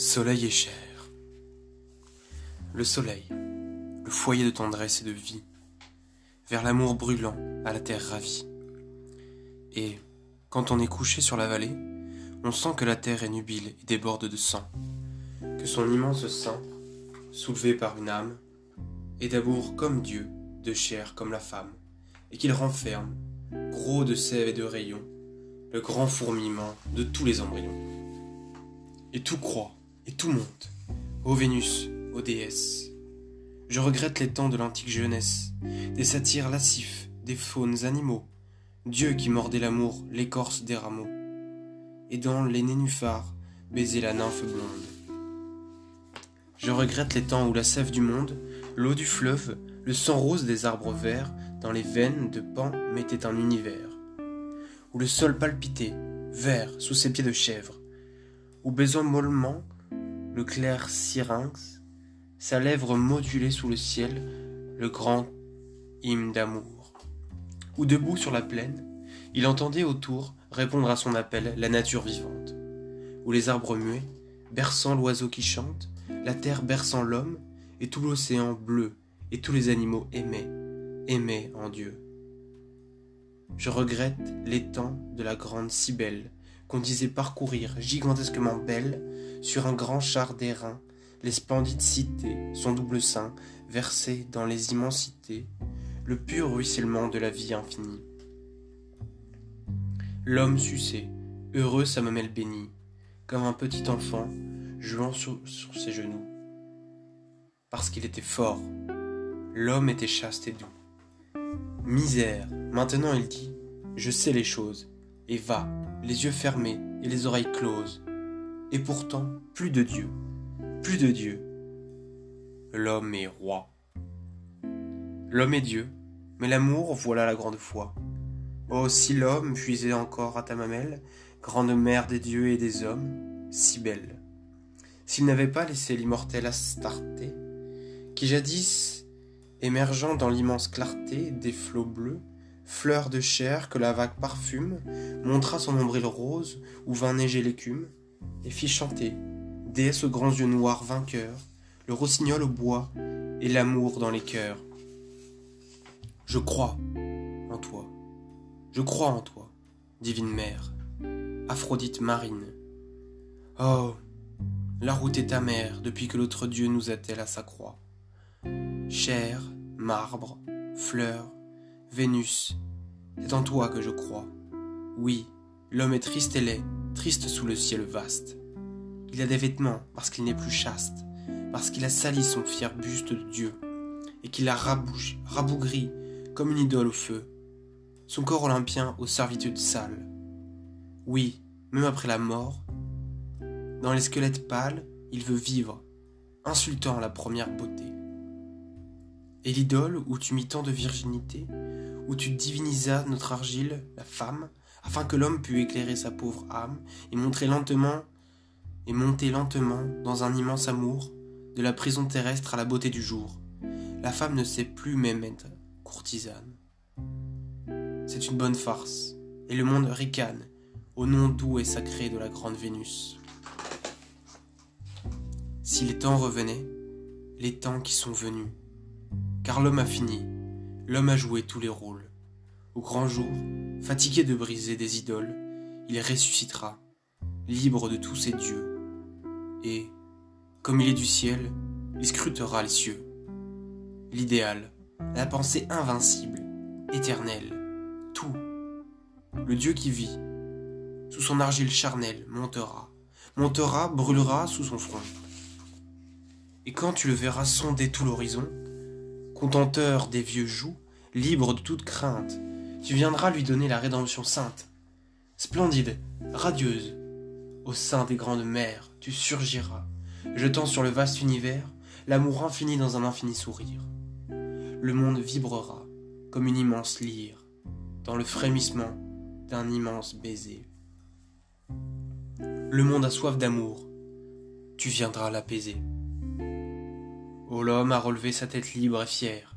Soleil et chair. Le soleil, le foyer de tendresse et de vie, vers l'amour brûlant, à la terre ravie. Et, quand on est couché sur la vallée, on sent que la terre est nubile et déborde de sang, que son immense sein, soulevé par une âme, est d'amour comme Dieu, de chair comme la femme, et qu'il renferme, gros de sève et de rayons, le grand fourmillement de tous les embryons. Et tout croît, et tout monte, ô Vénus, ô déesse. Je regrette les temps de l'antique jeunesse, des satyres lascifs, des faunes animaux, Dieu qui mordait l'amour, l'écorce des rameaux, et dans les nénuphars baisait la nymphe blonde. Je regrette les temps où la sève du monde, l'eau du fleuve, le sang rose des arbres verts, dans les veines de Pan mettait un univers, où le sol palpitait, vert, sous ses pieds de chèvre, où baisant mollement le clair syrinx, sa lèvre modulait sous le ciel le grand hymne d'amour. Ou debout sur la plaine, il entendait autour répondre à son appel la nature vivante, où les arbres muets, berçant l'oiseau qui chante, la terre berçant l'homme, et tout l'océan bleu, et tous les animaux aimaient, aimaient en Dieu. Je regrette l'étang de la grande Cybèle, qu'on disait parcourir gigantesquement belle sur un grand char d'airain les splendides cités, son double sein versé dans les immensités, le pur ruissellement de la vie infinie. L'homme sucé, heureux sa mamelle bénie, comme un petit enfant jouant sur, sur ses genoux. Parce qu'il était fort, l'homme était chaste et doux. Misère, maintenant il dit, je sais les choses, et va, les yeux fermés et les oreilles closes. Et pourtant, plus de Dieu, plus de Dieu. L'homme est roi. L'homme est Dieu, mais l'amour, voilà la grande foi. Oh, si l'homme puisait encore à ta mamelle, grande mère des dieux et des hommes, si belle. S'il n'avait pas laissé l'immortel Astarté, qui jadis, émergeant dans l'immense clarté des flots bleus, fleur de chair que la vague parfume, montra son nombril rose où vint neiger l'écume, et fit chanter, déesse aux grands yeux noirs vainqueurs, le rossignol au bois et l'amour dans les cœurs. Je crois en toi, je crois en toi, divine mère, Aphrodite marine. Oh, la route est amère depuis que l'autre Dieu nous attelle à sa croix. Chair, marbre, fleurs, Vénus, c'est en toi que je crois. Oui, l'homme est triste et laid, triste sous le ciel vaste. Il a des vêtements parce qu'il n'est plus chaste, parce qu'il a sali son fier buste de Dieu, et qu'il a rabougri comme une idole au feu, son corps olympien aux servitudes sales. Oui, même après la mort, dans les squelettes pâles, il veut vivre, insultant la première beauté. Et l'idole où tu mis tant de virginité, où tu divinisas notre argile, la femme, afin que l'homme pût éclairer sa pauvre âme et montrer lentement et monter lentement dans un immense amour de la prison terrestre à la beauté du jour. La femme ne sait plus même être courtisane. C'est une bonne farce, et le monde ricane au nom doux et sacré de la grande Vénus. Si les temps revenaient, les temps qui sont venus, car l'homme a fini, l'homme a joué tous les rôles. Au grand jour, fatigué de briser des idoles, il ressuscitera, libre de tous ses dieux. Et, comme il est du ciel, il scrutera les cieux. L'idéal, la pensée invincible, éternelle, tout. Le Dieu qui vit, sous son argile charnelle, montera, montera, brûlera sous son front. Et quand tu le verras sonder tout l'horizon, contenteur des vieux jougs, libre de toute crainte, tu viendras lui donner la rédemption sainte. Splendide, radieuse, au sein des grandes mers, tu surgiras, jetant sur le vaste univers l'amour infini dans un infini sourire. Le monde vibrera comme une immense lyre, dans le frémissement d'un immense baiser. Le monde a soif d'amour, tu viendras l'apaiser. Oh l'homme a relevé sa tête libre et fière,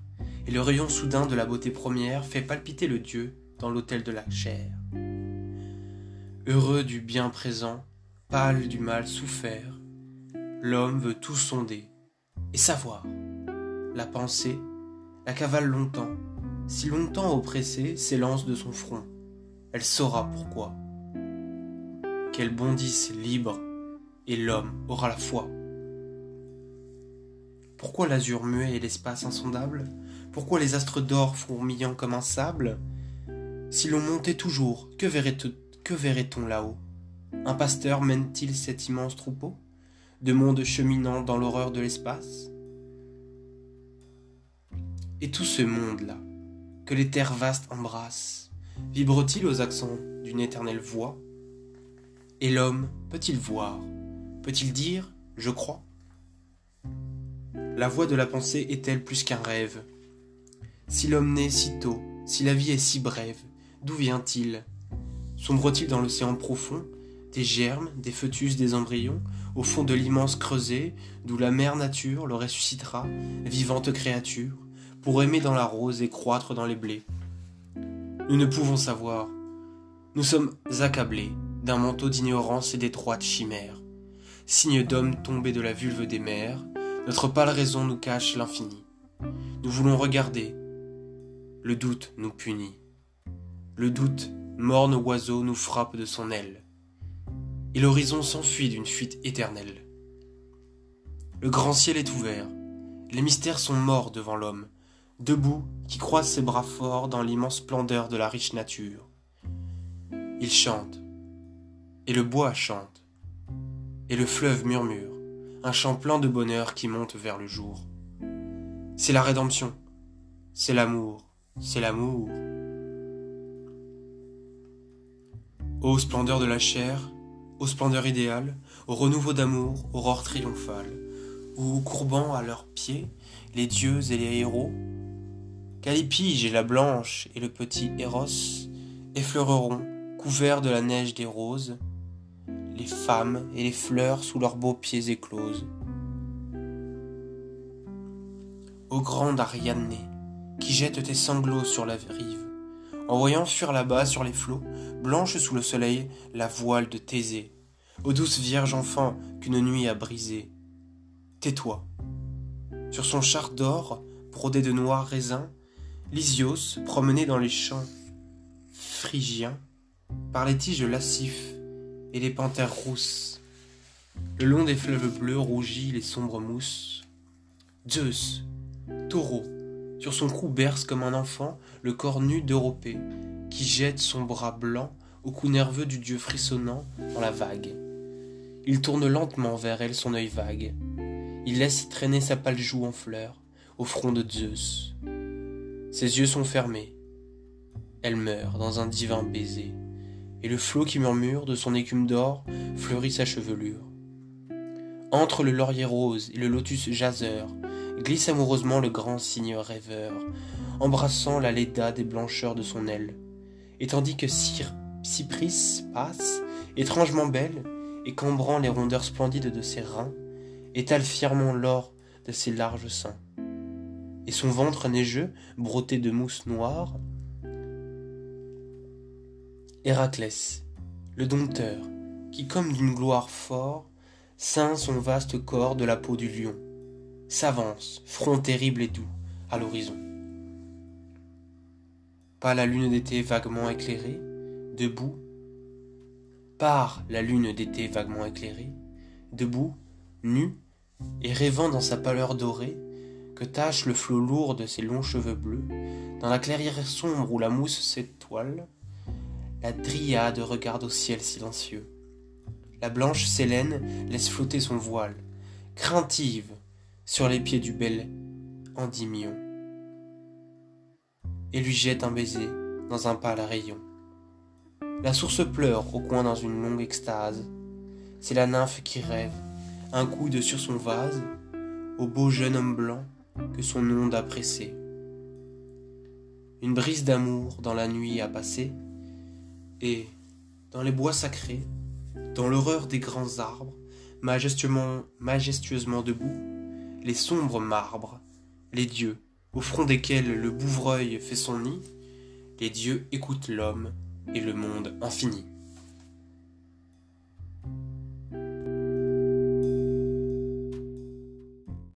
et le rayon soudain de la beauté première fait palpiter le Dieu dans l'autel de la chair. Heureux du bien présent, pâle du mal souffert, l'homme veut tout sonder et savoir. La pensée la cavale longtemps, si longtemps oppressée s'élance de son front. Elle saura pourquoi. Qu'elle bondisse libre, et l'homme aura la foi. Pourquoi l'azur muet et l'espace insondable? Pourquoi les astres d'or fourmillant comme un sable? Si l'on montait toujours, que verrait-on là-haut? Un pasteur mène-t-il cet immense troupeau De mondes cheminant dans l'horreur de l'espace? Et tout ce monde-là, que les terres vastes embrassent, vibre-t-il aux accents d'une éternelle voix? Et l'homme peut-il voir? Peut-il dire Je crois? La voix de la pensée est-elle plus qu'un rêve? Si l'homme naît si tôt, si la vie est si brève, d'où vient-il? Sombre-t-il dans l'océan profond, des germes, des fœtus, des embryons, au fond de l'immense creuset, d'où la mère nature le ressuscitera, vivante créature, pour aimer dans la rose et croître dans les blés? Nous ne pouvons savoir. Nous sommes accablés d'un manteau d'ignorance et d'étroites chimères, signe d'hommes tombés de la vulve des mers, notre pâle raison nous cache l'infini. Nous voulons regarder. Le doute nous punit. Le doute, morne oiseau, nous frappe de son aile. Et l'horizon s'enfuit d'une fuite éternelle. Le grand ciel est ouvert. Les mystères sont morts devant l'homme, debout, qui croise ses bras forts dans l'immense splendeur de la riche nature. Il chante, et le bois chante, et le fleuve murmure un chant plein de bonheur qui monte vers le jour. C'est la rédemption, c'est l'amour, c'est l'amour. Ô splendeur de la chair, ô splendeur idéale, au renouveau d'amour, aurore triomphale, où, courbant à leurs pieds les dieux et les héros, Calipige et la blanche et le petit Eros effleureront, couverts de la neige des roses, les femmes et les fleurs sous leurs beaux pieds écloses. Ô grande Ariadne, qui jette tes sanglots sur la rive, en voyant fuir là-bas sur les flots, blanche sous le soleil, la voile de Thésée, ô douce vierge enfant qu'une nuit a brisée. Tais-toi. Sur son char d'or, brodé de noirs raisins, Lysios, promené dans les champs phrygiens, par les tiges lascifs et les panthères rousses. Le long des fleuves bleus rougis les sombres mousses. Zeus, taureau, sur son cou berce comme un enfant le corps nu d'Europée, qui jette son bras blanc au cou nerveux du dieu frissonnant dans la vague. Il tourne lentement vers elle son œil vague. Il laisse traîner sa pâle joue en fleurs au front de Zeus. Ses yeux sont fermés. Elle meurt dans un divin baiser et le flot qui murmure de son écume d'or fleurit sa chevelure. Entre le laurier rose et le lotus jaseur, glisse amoureusement le grand cygne rêveur, embrassant la léda des blancheurs de son aile. Et tandis que Cypris passe, étrangement belle, et cambrant les rondeurs splendides de ses reins, étale fièrement l'or de ses larges seins. Et son ventre neigeux, brotté de mousse noire, Héraclès, le dompteur, qui comme d'une gloire fort, ceint son vaste corps de la peau du lion, s'avance, front terrible et doux, à l'horizon. Pas la lune d'été vaguement éclairée, debout, par la lune d'été vaguement éclairée, debout, nu, et rêvant dans sa pâleur dorée, que tache le flot lourd de ses longs cheveux bleus, dans la clairière sombre où la mousse s'étoile, la dryade regarde au ciel silencieux. La blanche Sélène laisse flotter son voile, craintive, sur les pieds du bel Endymion, et lui jette un baiser dans un pâle rayon. La source pleure au coin dans une longue extase. C'est la nymphe qui rêve, un coude sur son vase, au beau jeune homme blanc que son onde a pressé. Une brise d'amour dans la nuit a passé, et, dans les bois sacrés, dans l'horreur des grands arbres, majestueusement, majestueusement debout, les sombres marbres, les dieux, au front desquels le bouvreuil fait son nid, les dieux écoutent l'homme et le monde infini.